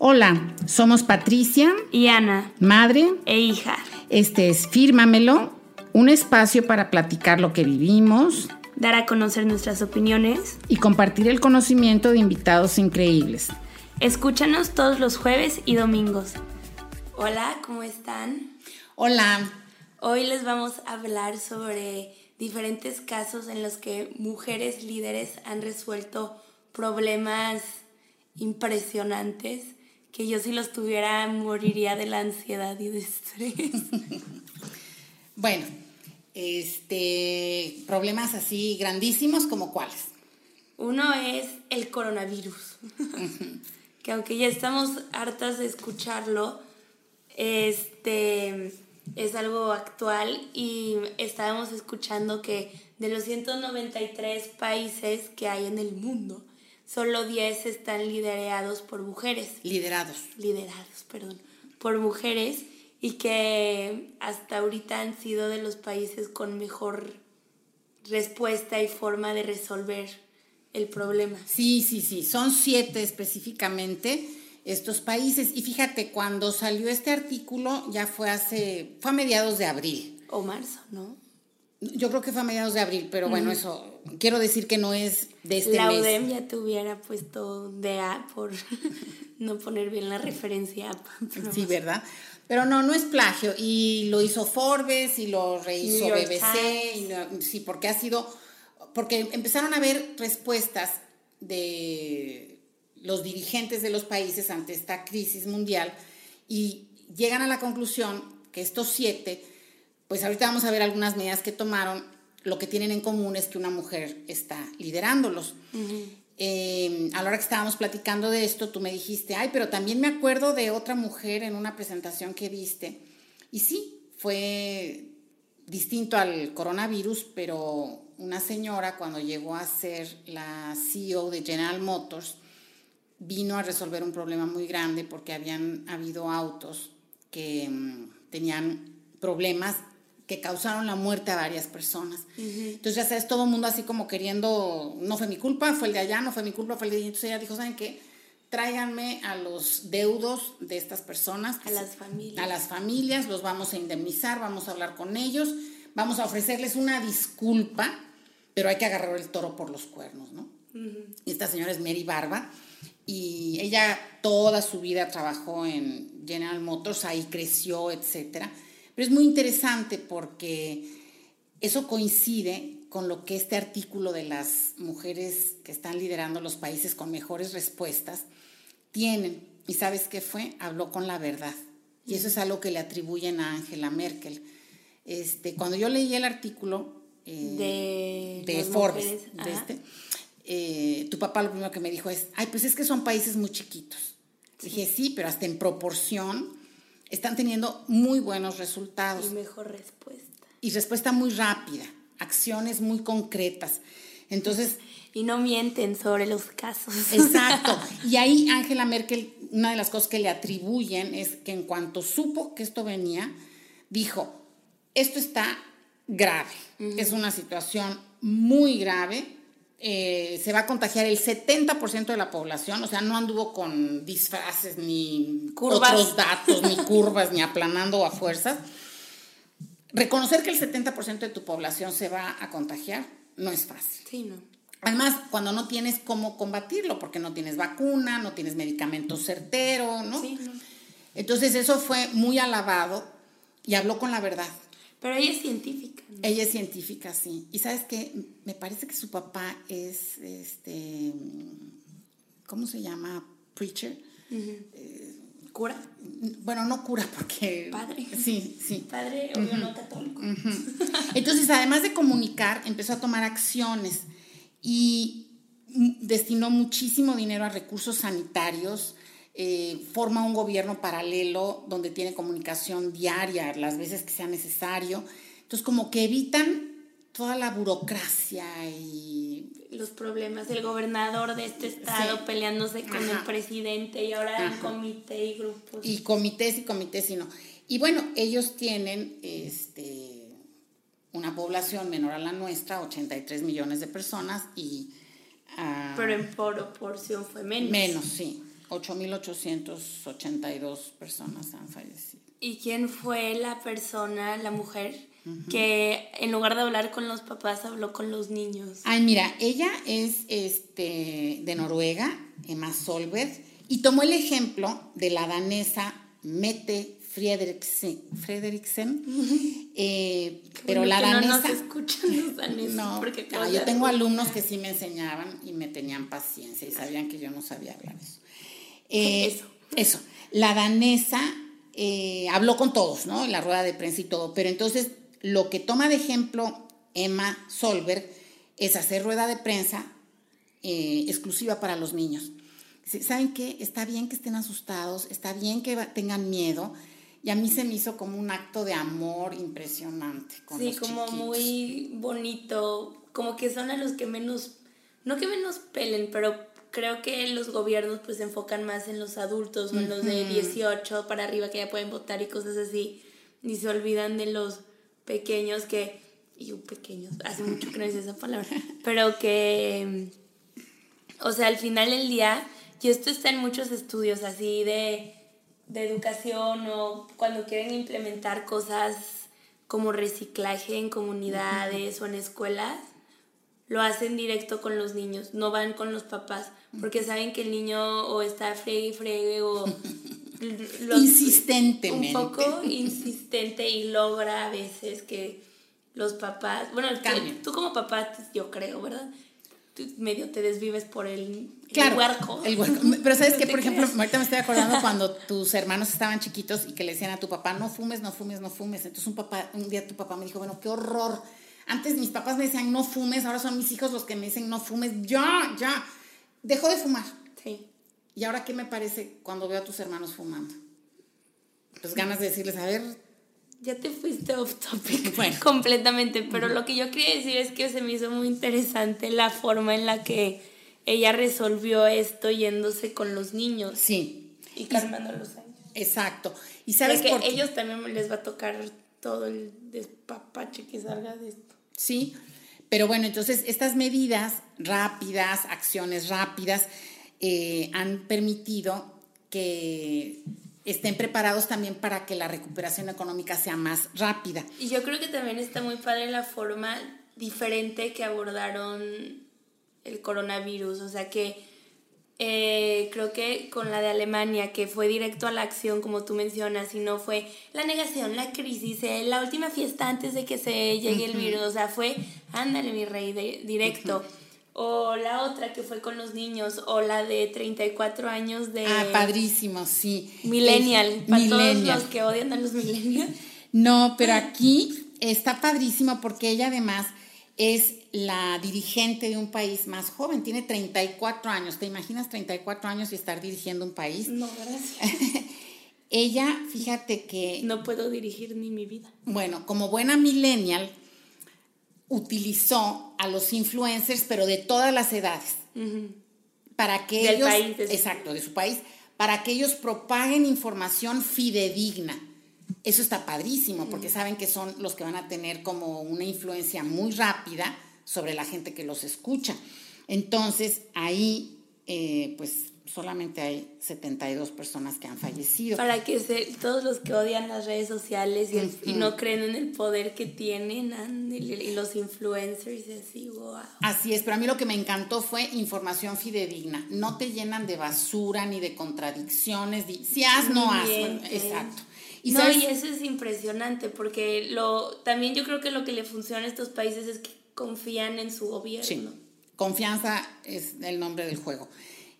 Hola, somos Patricia y Ana, madre e hija. Este es Fírmamelo, un espacio para platicar lo que vivimos, dar a conocer nuestras opiniones y compartir el conocimiento de invitados increíbles. Escúchanos todos los jueves y domingos. Hola, ¿cómo están? Hola. Hoy les vamos a hablar sobre diferentes casos en los que mujeres líderes han resuelto problemas impresionantes que yo si los tuviera moriría de la ansiedad y de estrés. bueno, este problemas así grandísimos como cuáles. Uno es el coronavirus. que aunque ya estamos hartas de escucharlo, este es algo actual y estábamos escuchando que de los 193 países que hay en el mundo, solo 10 están liderados por mujeres. Liderados. Liderados, perdón. Por mujeres y que hasta ahorita han sido de los países con mejor respuesta y forma de resolver el problema. Sí, sí, sí, son siete específicamente estos países. Y fíjate, cuando salió este artículo ya fue hace, fue a mediados de abril. O marzo, ¿no? Yo creo que fue a mediados de abril, pero bueno, eso quiero decir que no es de este la mes. La UDEM ya te hubiera puesto de A por no poner bien la referencia. Sí, ¿verdad? Pero no, no es plagio. Y lo hizo Forbes y lo rehizo BBC. sí, porque ha sido. Porque empezaron a haber respuestas de los dirigentes de los países ante esta crisis mundial y llegan a la conclusión que estos siete pues ahorita vamos a ver algunas medidas que tomaron. Lo que tienen en común es que una mujer está liderándolos. Eh, a la hora que estábamos platicando de esto, tú me dijiste, ay, pero también me acuerdo de otra mujer en una presentación que viste. Y sí, fue distinto al coronavirus, pero una señora cuando llegó a ser la CEO de General Motors, vino a resolver un problema muy grande porque habían habido autos que mm, tenían problemas que causaron la muerte a varias personas. Entonces, ya sabes, todo el mundo así como queriendo, no fue mi culpa, fue el de allá, no fue mi culpa, fue el de allá. Entonces ella dijo, ¿saben qué? Tráiganme a los deudos de estas personas. A las familias. A las familias, los vamos a indemnizar, vamos a hablar con ellos, vamos a ofrecerles una disculpa, pero hay que agarrar el toro por los cuernos, ¿no? Y esta señora es Mary Barba, y ella toda su vida trabajó en General Motors, ahí creció, etcétera pero es muy interesante porque eso coincide con lo que este artículo de las mujeres que están liderando los países con mejores respuestas tienen. ¿Y sabes qué fue? Habló con la verdad. Y eso es algo que le atribuyen a Angela Merkel. Este, cuando yo leí el artículo eh, de, Forbes, de este, eh, tu papá lo primero que me dijo es, ay, pues es que son países muy chiquitos. Dije, sí, pero hasta en proporción están teniendo muy buenos resultados. Y mejor respuesta. Y respuesta muy rápida, acciones muy concretas. Entonces... Y no mienten sobre los casos. Exacto. Y ahí Angela Merkel, una de las cosas que le atribuyen es que en cuanto supo que esto venía, dijo, esto está grave, es una situación muy grave, eh, se va a contagiar el 70% de la población, o sea, no anduvo con disfraces ni otros datos, ni curvas, ni aplanando a fuerzas. Reconocer que el 70% de tu población se va a contagiar no es fácil. Sí, no. Además, cuando no tienes cómo combatirlo, porque no tienes vacuna, no tienes medicamento certero, ¿no? Sí, no. Entonces eso fue muy alabado y habló con la verdad. Pero ella es científica. Ella es científica, sí. Y sabes qué, me parece que su papá es, este, ¿cómo se llama? Preacher. Eh, ¿Cura? Bueno, no cura porque... Padre. Sí, sí. Padre, obvio no católico. Entonces, además de comunicar, empezó a tomar acciones y destinó muchísimo dinero a recursos sanitarios, eh, forma un gobierno paralelo donde tiene comunicación diaria las veces que sea necesario. Entonces, como que evitan toda la burocracia y... Los problemas del gobernador de este estado peleándose con el presidente y ahora en comité y grupos. Y comités y comités y no. Y bueno, ellos tienen este, una población menor a la nuestra, 83 millones de personas y... Ah, Pero en proporción fue menos. Menos, sí. 8.882 personas han fallecido. ¿Y quién fue la persona, la mujer, que en lugar de hablar con los papás habló con los niños? Ay, mira, ella es este, de Noruega, Emma Solberg, y tomó el ejemplo de la danesa Mette Frederiksen, Frederiksen eh, pero la danesa... No nos escuchan los daneses. No, porque yo tengo alumnos que sí me enseñaban y me tenían paciencia y sabían que yo no sabía hablar eso. Eh, eso. Eso. La danesa eh, habló con todos, ¿no? En la rueda de prensa y todo, pero entonces lo que toma de ejemplo Emma Solberg es hacer rueda de prensa exclusiva para los niños. ¿Saben qué? Está bien que estén asustados, está bien que tengan miedo, y a mí se me hizo como un acto de amor impresionante. Con sí, como muy bonito, como que son a los que menos, no que menos pelen, pero creo que los gobiernos pues se enfocan más en los adultos o en los de 18 para arriba que ya pueden votar y cosas así, y se olvidan de los pequeños que, y pequeños, hace mucho que no dice esa palabra, pero que, o sea, al final del día, y esto está en muchos estudios así de de educación o cuando quieren implementar cosas como reciclaje en comunidades o en escuelas, lo hacen directo con los niños, no van con los papás, porque saben que el niño o está fregue y fregue o... Insistentemente. Un poco insistente y logra a veces que los papás, bueno, tú como papá, yo creo, ¿verdad? medio te desvives por el, claro, huerco. El huerco. Pero sabes que, por ejemplo, ahorita me estoy acordando cuando tus hermanos estaban chiquitos y que le decían a tu papá, no fumes, no fumes, no fumes. Entonces un papá, un día tu papá me dijo, bueno, qué horror. Antes mis papás me decían, no fumes, ahora son mis hijos los que me dicen, no fumes. Ya, ya. Dejó de fumar. Sí. ¿Y ahora qué me parece cuando veo a tus hermanos fumando? Pues ganas de decirles, a ver, ya te fuiste off topic completamente, pero lo que yo quería decir es que se me hizo muy interesante la forma en la que ella resolvió esto yéndose con los niños. Sí. Y calmando los años. Exacto. Y sabes que ellos también les va a tocar todo el despapache que salga de esto. Sí. Pero bueno, entonces estas medidas rápidas, acciones rápidas, eh, han permitido que estén preparados también para que la recuperación económica sea más rápida. Y yo creo que también está muy padre la forma diferente que abordaron el coronavirus, o sea que eh, creo que con la de Alemania, que fue directo a la acción, como tú mencionas, y no fue la negación, la crisis, eh, la última fiesta antes de que se llegue el virus, o sea, fue, ándale mi rey, directo. O la otra que fue con los niños, o la de 34 años de... Ah, padrísimo, sí. Millennial, para todos los que odian a los millennials. No, pero aquí está padrísimo porque ella además es la dirigente de un país más joven, tiene 34 años. ¿Te imaginas 34 años y estar dirigiendo un país? No, gracias. ella, fíjate que... No puedo dirigir ni mi vida. Bueno, como buena millennial, utilizó a los influencers, pero de todas las edades, para que Del ellos, país, exacto, de su país, para que ellos propaguen información fidedigna. Eso está padrísimo, porque saben que son los que van a tener como una influencia muy rápida sobre la gente que los escucha. Entonces, ahí, eh, pues solamente hay 72 personas que han fallecido. Para que se, todos los que odian las redes sociales y, no creen en el poder que tienen y, los influencers y así, wow. Así es, pero a mí lo que me encantó fue información fidedigna. No te llenan de basura ni de contradicciones. si haz, no haz. exacto. Y no, y eso es impresionante porque lo, también yo creo que lo que le funciona a estos países es que confían en su gobierno. Sí, confianza es el nombre del juego.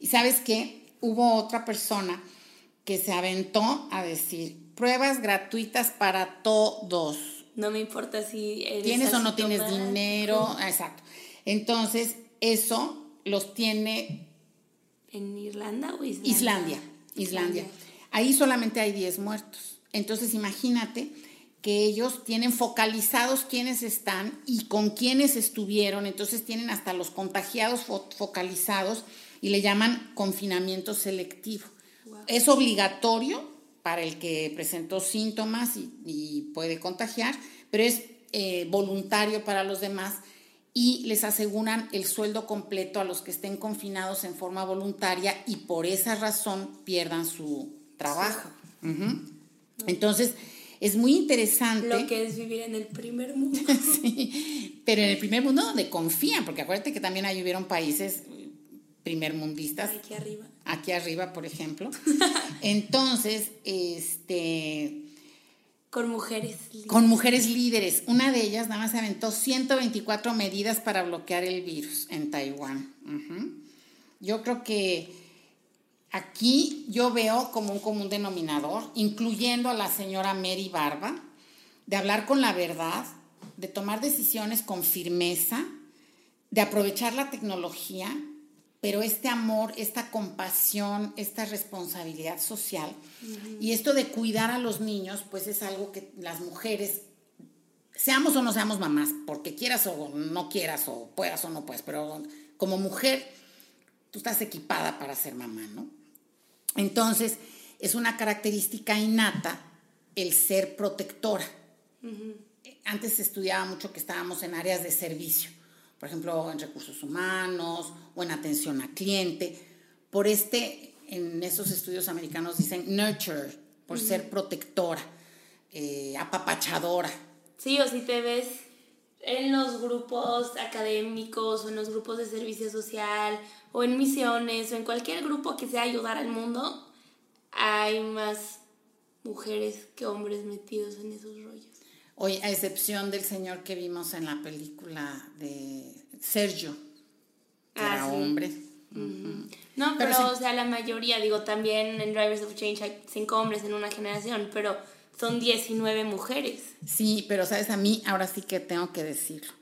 Y sabes qué? Hubo otra persona que se aventó a decir pruebas gratuitas para todos. No me importa si tienes o no tienes dinero, exacto. Entonces, eso los tiene en Irlanda o Islandia. Islandia, Islandia. Ahí solamente hay 10 muertos. Entonces, imagínate que ellos tienen focalizados quiénes están y con quiénes estuvieron, entonces tienen hasta los contagiados focalizados y le llaman confinamiento selectivo. Es obligatorio para el que presentó síntomas y, puede contagiar, pero es eh, voluntario para los demás y les aseguran el sueldo completo a los que estén confinados en forma voluntaria y por esa razón pierdan su trabajo. Entonces, es muy interesante. Lo que es vivir en el primer mundo. sí, pero en el primer mundo donde confían, porque acuérdate que también ahí hubieron países primermundistas. Aquí arriba. Aquí arriba, por ejemplo. Entonces, este con mujeres líderes. Con mujeres líderes. Una de ellas nada más se aventó 124 medidas para bloquear el virus en Taiwán. Yo creo que aquí yo veo como un común denominador, incluyendo a la señora Mary Barba, de hablar con la verdad, de tomar decisiones con firmeza, de aprovechar la tecnología pero este amor, esta compasión, esta responsabilidad social y esto de cuidar a los niños, pues es algo que las mujeres, seamos o no seamos mamás, porque quieras o no quieras, o puedas o no puedes, pero como mujer, tú estás equipada para ser mamá, ¿no? Entonces, es una característica innata el ser protectora. Antes se estudiaba mucho que estábamos en áreas de servicio por ejemplo, en recursos humanos o en atención a cliente. Por este, en esos estudios americanos dicen nurture, por ser protectora, eh, apapachadora. Sí, o si te ves en los grupos académicos o en los grupos de servicio social o en misiones o en cualquier grupo que sea ayudar al mundo, hay más mujeres que hombres metidos en esos rollos. Hoy, a excepción del señor que vimos en la película de Sergio, que era ah, hombre. No, pero, o sea, la mayoría, digo, también en Drivers of Change hay cinco hombres en una generación, pero son 19 mujeres. Sí, pero sabes, a mí ahora sí que tengo que decirlo.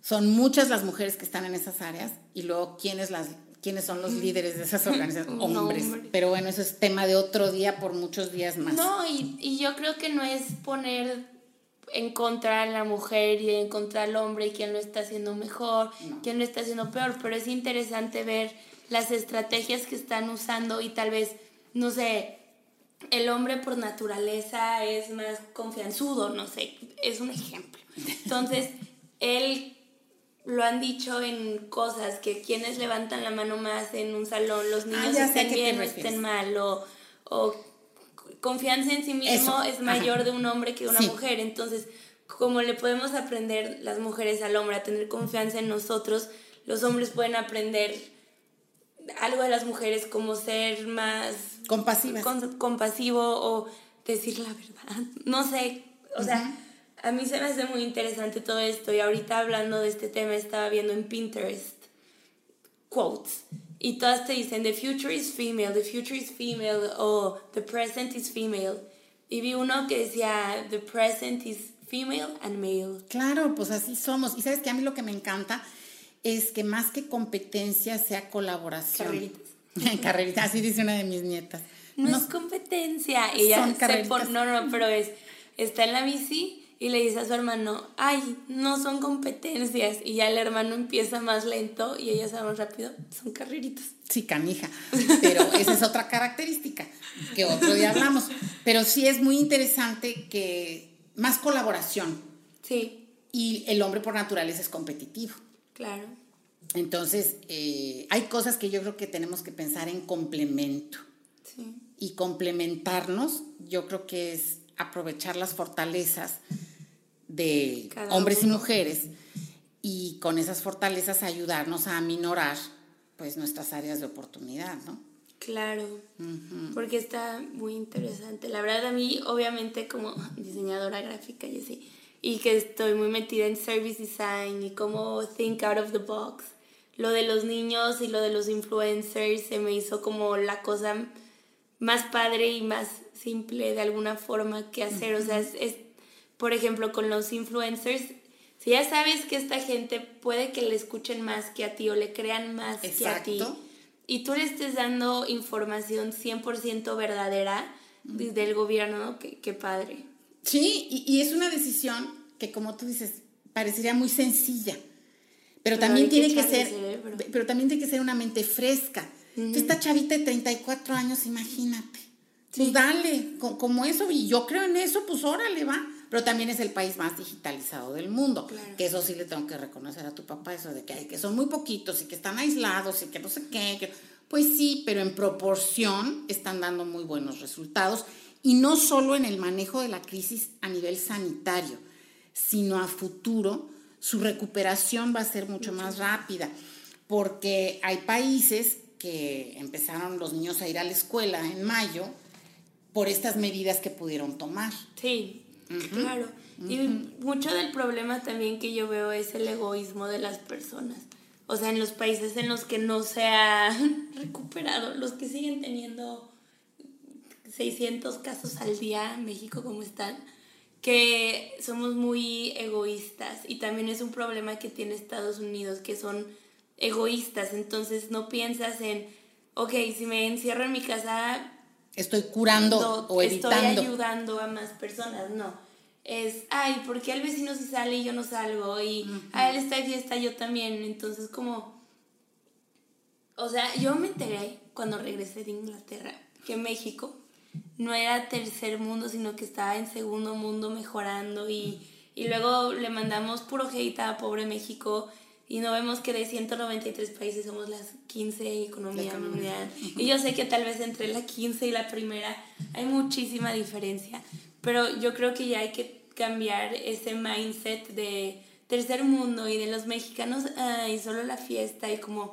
Son muchas las mujeres que están en esas áreas y luego quiénes las quiénes son los líderes de esas organizaciones, hombres. Pero bueno, eso es tema de otro día por muchos días más. No, y, y yo creo que no es poner encontrar a la mujer y encontrar al hombre y quién lo está haciendo mejor, quién lo está haciendo peor, pero es interesante ver las estrategias que están usando y tal vez, no sé, el hombre por naturaleza es más confianzudo, no sé, es un ejemplo. Entonces, él lo han dicho en cosas que quienes levantan la mano más en un salón, los ah, niños estén bien o estén mal, o, o confianza en sí mismo es mayor de un hombre que de una mujer. Entonces, como le podemos aprender las mujeres al hombre a tener confianza en nosotros, los hombres pueden aprender algo de las mujeres como ser más compasivo o decir la verdad. No sé, o sea, a mí se me hace muy interesante todo esto y ahorita hablando de este tema estaba viendo en Pinterest quotes y todas te dicen the future is female, the future is female o the present is female. Y vi uno que decía the present is female and male. Claro, pues así somos. Y sabes que a mí lo que me encanta es que más que competencia sea colaboración. Carreritas. Carreritas, así dice una de mis nietas. No, es competencia. Ella se no, no, pero es, está en la bici y le dice a su hermano, ay, no son competencias. Y ya el hermano empieza más lento y ella se va más rápido. Son carreritas. Sí, canija. Pero esa es otra característica que otro día hablamos. Pero sí es muy interesante que más colaboración. Sí. Y el hombre por naturaleza es competitivo. Claro. Entonces, eh, hay cosas que yo creo que tenemos que pensar en complemento. Sí. Y complementarnos, yo creo que es aprovechar las fortalezas de hombres y mujeres y con esas fortalezas ayudarnos a aminorar pues nuestras áreas de oportunidad, ¿no? Claro, porque está muy interesante. La verdad a mí, obviamente como diseñadora gráfica y así, y que estoy muy metida en service design y como think out of the box, lo de los niños y lo de los influencers se me hizo como la cosa más padre y más simple de alguna forma que hacer. O sea, es por ejemplo, con los influencers, si ya sabes que esta gente puede que le escuchen más que a ti o le crean más que a ti, y tú le estés dando información 100% verdadera del gobierno, qué, padre. Sí, y, es una decisión que, como tú dices, parecería muy sencilla, pero, también tiene que, ser, pero también tiene que ser una mente fresca. Esta chavita de 34 años, imagínate. Pues dale, como eso, y yo creo en eso, pues órale, va. Pero también es el país más digitalizado del mundo, que eso sí le tengo que reconocer a tu papá, eso de que, hay, que son muy poquitos y que están aislados y que no sé qué, pues sí, pero en proporción están dando muy buenos resultados y no solo en el manejo de la crisis a nivel sanitario, sino a futuro su recuperación va a ser mucho más rápida, porque hay países que empezaron los niños a ir a la escuela en mayo por estas medidas que pudieron tomar. Sí, claro. Y mucho del problema también que yo veo es el egoísmo de las personas. O sea, en los países en los que no se ha recuperado, los que siguen teniendo 600 casos al día, México como están, que somos muy egoístas y también es un problema que tiene Estados Unidos, que son egoístas, entonces no piensas en, ok, si me encierro en mi casa... Estoy curando o evitando. Estoy ayudando a más personas, no. Es, ay, ¿por qué el vecino sí sale y yo no salgo? Y, a él está de fiesta, yo también. Entonces, como... O sea, yo me enteré cuando regresé de Inglaterra que México no era tercer mundo, sino que estaba en segundo mundo mejorando y, y luego le mandamos puro hate a pobre México y no vemos que de 193 países somos las 15 economía mundial. Y yo sé que tal vez entre la 15 y la primera hay muchísima diferencia, pero yo creo que ya hay que cambiar ese mindset de tercer mundo y de los mexicanos y solo la fiesta y como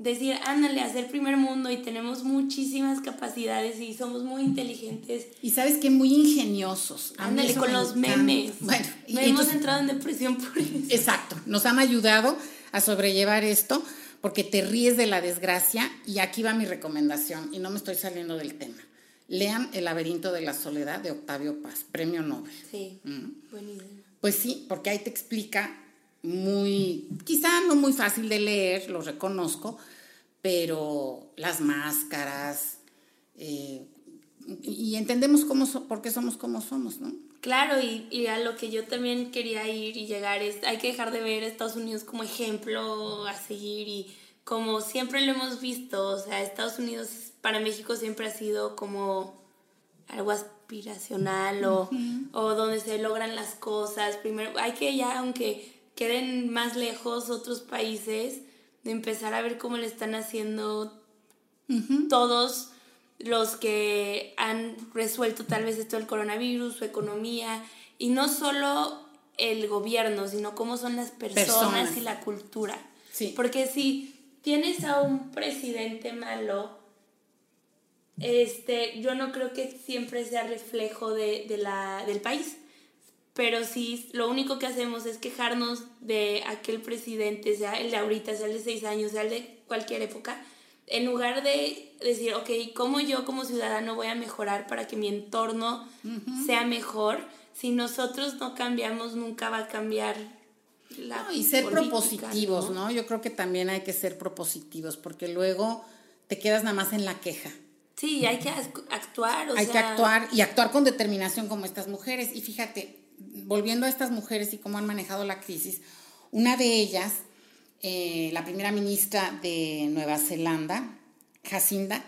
decir, ándale, hacer primer mundo y tenemos muchísimas capacidades y somos muy inteligentes. Y sabes que muy ingeniosos. Ándale, con los memes. Bueno, y hemos entrado en depresión por eso. Exacto, nos han ayudado a sobrellevar esto porque te ríes de la desgracia y aquí va mi recomendación y no me estoy saliendo del tema. Lean El laberinto de la soledad de Octavio Paz, premio Nobel. Sí, mm. buenísimo. Pues sí, porque ahí te explica muy, quizá no muy fácil de leer, lo reconozco, pero las máscaras, eh, y entendemos cómo por qué somos como somos, ¿no? Claro, y, y, a lo que yo también quería ir y llegar es, hay que dejar de ver a Estados Unidos como ejemplo a seguir y como siempre lo hemos visto, o sea, Estados Unidos para México siempre ha sido como algo aspiracional o, o donde se logran las cosas. Primero, hay que ya, aunque queden más lejos otros países, de empezar a ver cómo le están haciendo todos los que han resuelto tal vez esto del coronavirus, su economía, y no solo el gobierno, sino cómo son las personas, y la cultura. Porque si tienes a un presidente malo, este, yo no creo que siempre sea reflejo de, de la, del país pero si lo único que hacemos es quejarnos de aquel presidente, sea el de ahorita, sea el de seis años, sea el de cualquier época, en lugar de decir, ok, ¿cómo yo como ciudadano voy a mejorar para que mi entorno sea mejor? Si nosotros no cambiamos, nunca va a cambiar la no, Y ser propositivos, ¿no? Yo creo que también hay que ser propositivos, porque luego te quedas nada más en la queja. Sí, hay que actuar. hay que actuar y actuar con determinación como estas mujeres. Y fíjate, volviendo a estas mujeres y cómo han manejado la crisis, una de ellas, eh, la primera ministra de Nueva Zelanda, Jacinda,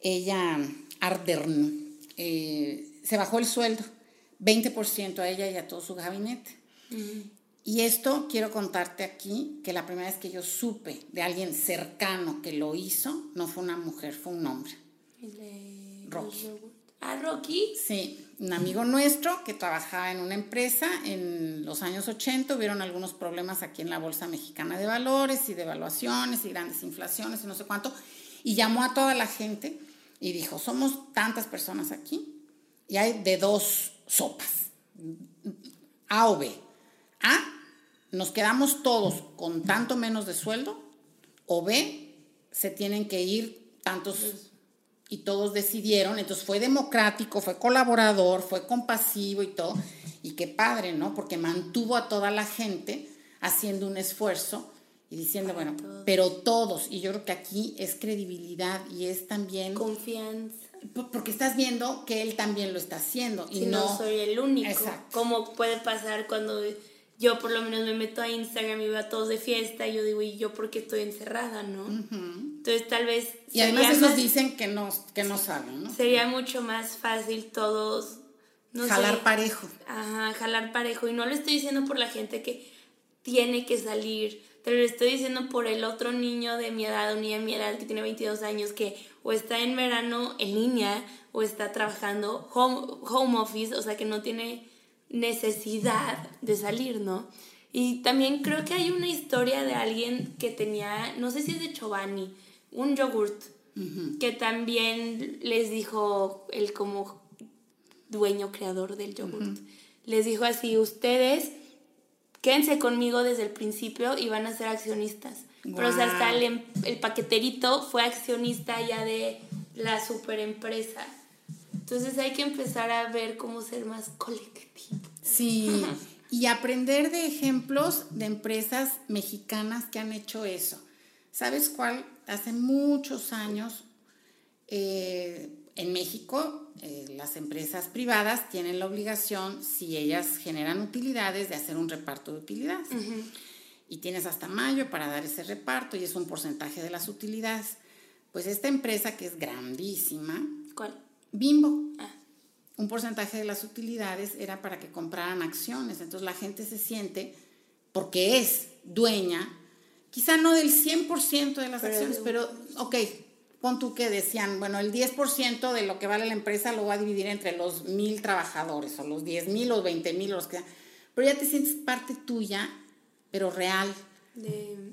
ella, Ardern, eh, se bajó el sueldo, 20% a ella y a todo su gabinete. Y esto quiero contarte aquí, que la primera vez que yo supe de alguien cercano que lo hizo, no fue una mujer, fue un hombre. Rocky. ¿Ah, Rocky? Sí, un amigo nuestro que trabajaba en una empresa en los años 80, hubieron algunos problemas aquí en la Bolsa Mexicana de Valores y de evaluaciones y grandes inflaciones y no sé cuánto, y llamó a toda la gente y dijo, somos tantas personas aquí y hay de dos sopas, A o B. A, nos quedamos todos con tanto menos de sueldo, o B, se tienen que ir tantos y todos decidieron, entonces fue democrático, fue colaborador, fue compasivo y todo, y qué padre, ¿no? Porque mantuvo a toda la gente haciendo un esfuerzo y diciendo, bueno, pero todos, y yo creo que aquí es credibilidad y es también... Confianza. Porque estás viendo que él también lo está haciendo y no, no soy el único. Exacto. Como puede pasar cuando yo por lo menos me meto a Instagram y veo a todos de fiesta y yo digo, ¿y yo por qué estoy encerrada, no? Entonces tal vez... Y además esos dicen que no, que no saben, ¿no? Sería mucho más fácil todos jalar parejo. Ajá, jalar parejo. Y no lo estoy diciendo por la gente que tiene que salir, pero lo estoy diciendo por el otro niño de mi edad, un niño de mi edad que tiene 22 años, que o está en verano en línea o está trabajando home, home office, o sea que no tiene necesidad de salir, ¿no? Y también creo que hay una historia de alguien que tenía, no sé si es de Chobani, un yogurt, que también les dijo, el como dueño, creador del yogurt, les dijo así, ustedes quédense conmigo desde el principio y van a ser accionistas. Pero o sea, hasta el, em, el, paqueterito fue accionista ya de la super empresa. Entonces hay que empezar a ver cómo ser más colectivo. Sí, y aprender de ejemplos de empresas mexicanas que han hecho eso. ¿Sabes cuál? Hace muchos años eh, en México eh, las empresas privadas tienen la obligación, si ellas generan utilidades, de hacer un reparto de utilidades. Y tienes hasta mayo para dar ese reparto y es un porcentaje de las utilidades. Pues esta empresa que es grandísima. ¿Cuál? Bimbo. Ah. Un porcentaje de las utilidades era para que compraran acciones. Entonces la gente se siente, porque es dueña, quizá no del 100% de las acciones, pero ok, pon tú que decían, bueno, el 10% de lo que vale la empresa lo va a dividir entre los mil trabajadores, o los 10 mil, o 20 mil, o los que Pero ya te sientes parte tuya, pero real.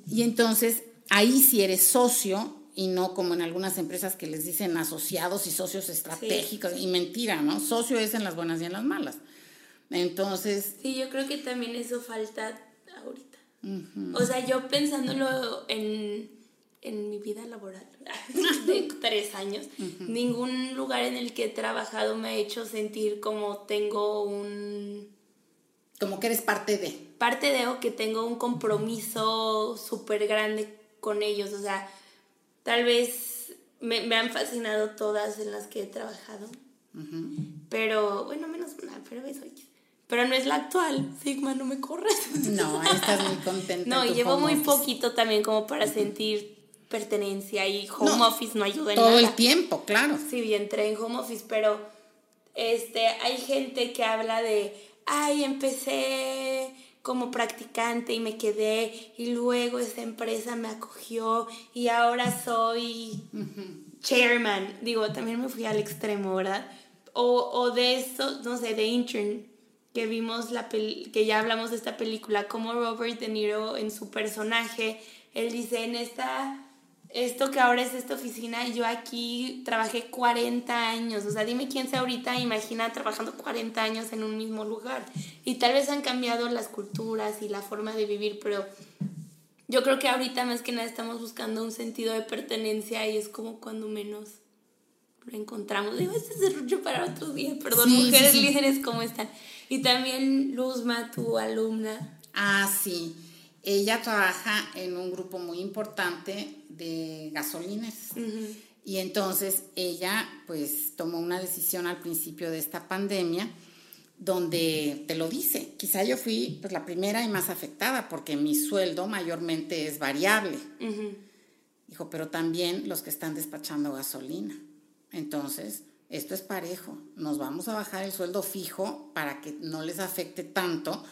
Y entonces, ahí si eres socio, y no como en algunas empresas que les dicen asociados y socios estratégicos, y mentira, ¿no? Socio es en las buenas y en las malas. Entonces... Sí, yo creo que también eso falta ahorita. O sea, yo pensándolo en en mi vida laboral de tres años, ningún lugar en el que he trabajado me ha hecho sentir como tengo un... Como que eres parte de. Parte de o que tengo un compromiso súper grande con ellos. O sea, tal vez me, me, han fascinado todas en las que he trabajado. Pero, bueno, menos una, pero eso pero no es la actual. Sigma, no me corres. No, estás muy contenta. No, llevo muy poquito también como para sentir pertenencia y home office no ayuda en todo nada. Todo el tiempo, claro. Sí, entré en home office, pero este, hay gente que habla de, ay, empecé como practicante y me quedé y luego esa empresa me acogió y ahora soy chairman. Digo, también me fui al extremo, ¿verdad? O, o de eso, no sé, de intern, que vimos la que ya hablamos de esta película, como Robert De Niro en su personaje, él dice, en esta esto que ahora es esta oficina, yo aquí trabajé 40 años, o sea, dime quién se ahorita imagina trabajando 40 años en un mismo lugar. Y tal vez han cambiado las culturas y la forma de vivir, pero yo creo que ahorita más que nada estamos buscando un sentido de pertenencia y es como cuando menos lo encontramos. Digo, este es el para otro día, perdón, mujeres líderes, ¿cómo están? Y también Luzma, tu alumna. Ah, sí. Ella trabaja en un grupo muy importante de gasolinas. Y entonces ella pues tomó una decisión al principio de esta pandemia donde te lo dice, quizá yo fui pues, la primera y más afectada porque mi sueldo mayormente es variable. Dijo, pero también los que están despachando gasolina. Entonces, esto es parejo, nos vamos a bajar el sueldo fijo para que no les afecte tanto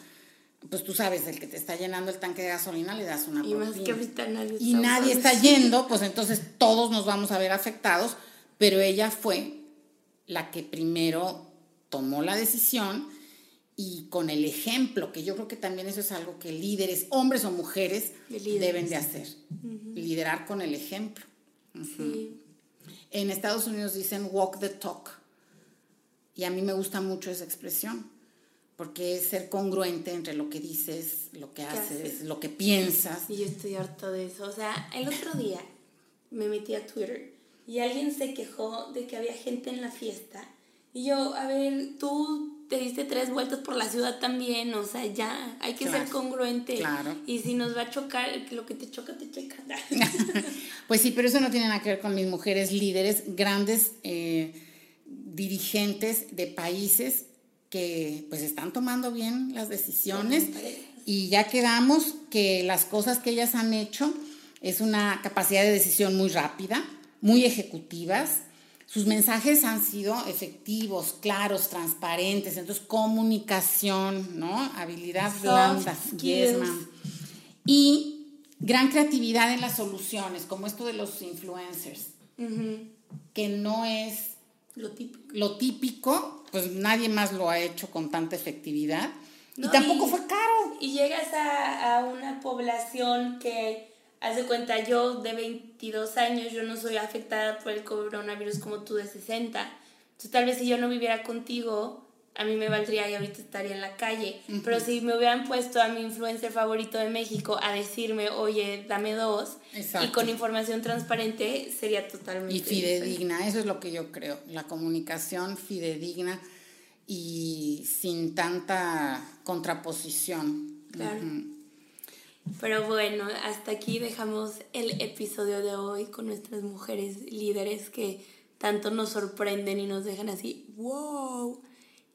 pues tú sabes, el que te está llenando el tanque de gasolina le das una y Más que ahorita nadie y nadie está yendo, pues entonces todos nos vamos a ver afectados, pero ella fue la que primero tomó la decisión y con el ejemplo, que yo creo que también eso es algo que líderes, hombres o mujeres, deben de hacer, liderar con el ejemplo. En Estados Unidos dicen walk the talk y a mí me gusta mucho esa expresión porque es ser congruente entre lo que dices, lo que haces, lo que piensas. Y yo estoy harto de eso. O sea, el otro día me metí a Twitter y alguien se quejó de que había gente en la fiesta. Y yo, a ver, tú te diste tres vueltas por la ciudad también, o sea, ya, hay que ser congruente. Claro. Y si nos va a chocar, lo que te choca, te checa. pues sí, pero eso no tiene nada que ver con mis mujeres líderes, grandes eh, dirigentes de países que pues están tomando bien las decisiones y ya quedamos que las cosas que ellas han hecho es una capacidad de decisión muy rápida, muy ejecutivas, sus mensajes han sido efectivos, claros, transparentes, entonces comunicación, ¿no? Habilidad blanda, yes, Y gran creatividad en las soluciones, como esto de los influencers, que no es lo típico. lo típico, pues nadie más lo ha hecho con tanta efectividad. y tampoco fue caro. Y llegas a, a una población que Haz de cuenta, yo de 22 años, yo no soy afectada por el coronavirus como tú de 60. Entonces, tal vez si yo no viviera contigo, a mí me valdría y ahorita estaría en la calle. Pero si me hubieran puesto a mi influencer favorito de México a decirme, oye, dame dos, y con información transparente, sería totalmente. Y fidedigna, eso es lo que yo creo. La comunicación fidedigna y sin tanta contraposición. Claro. Pero bueno, hasta aquí dejamos el episodio de hoy con nuestras mujeres líderes que tanto nos sorprenden y nos dejan así, wow.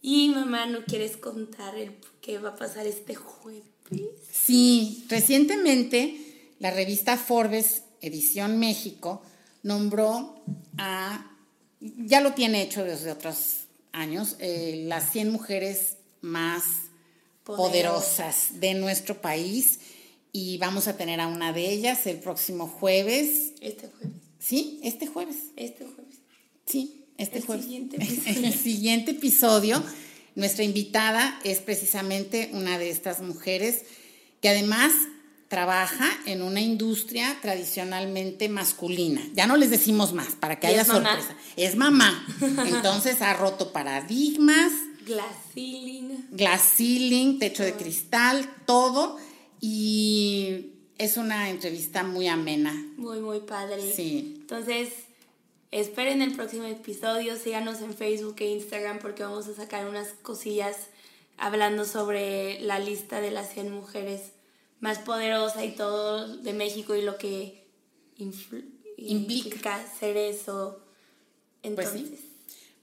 Y mamá, ¿no quieres contar el qué va a pasar este jueves? Sí, recientemente la revista Forbes, edición México, nombró a, ya lo tiene hecho desde otros años, eh, las 100 mujeres más poderosas de nuestro país y vamos a tener a una de ellas el próximo jueves. Este jueves. Sí, este jueves. Este jueves. Sí, este el jueves. Siguiente en el siguiente episodio, nuestra invitada es precisamente una de estas mujeres que además trabaja en una industria tradicionalmente masculina. Ya no les decimos más para que haya sorpresa. Es mamá. Entonces ha roto paradigmas. Glass ceiling. Glass ceiling, techo de cristal, todo y es una entrevista muy amena. Muy, muy padre. Sí. Entonces, esperen el próximo episodio, síganos en Facebook e Instagram porque vamos a sacar unas cosillas hablando sobre la lista de las 100 mujeres más poderosas y todo de México y lo que implica. ser eso. Pues Entonces,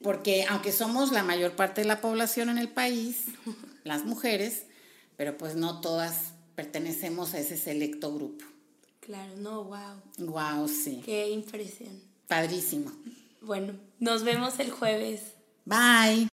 Porque aunque somos la mayor parte de la población en el país, las mujeres, pero pues no todas pertenecemos a ese selecto grupo. Claro, no, wow. Wow, sí. Qué impresión. Padrísimo. Bueno, nos vemos el jueves. Bye.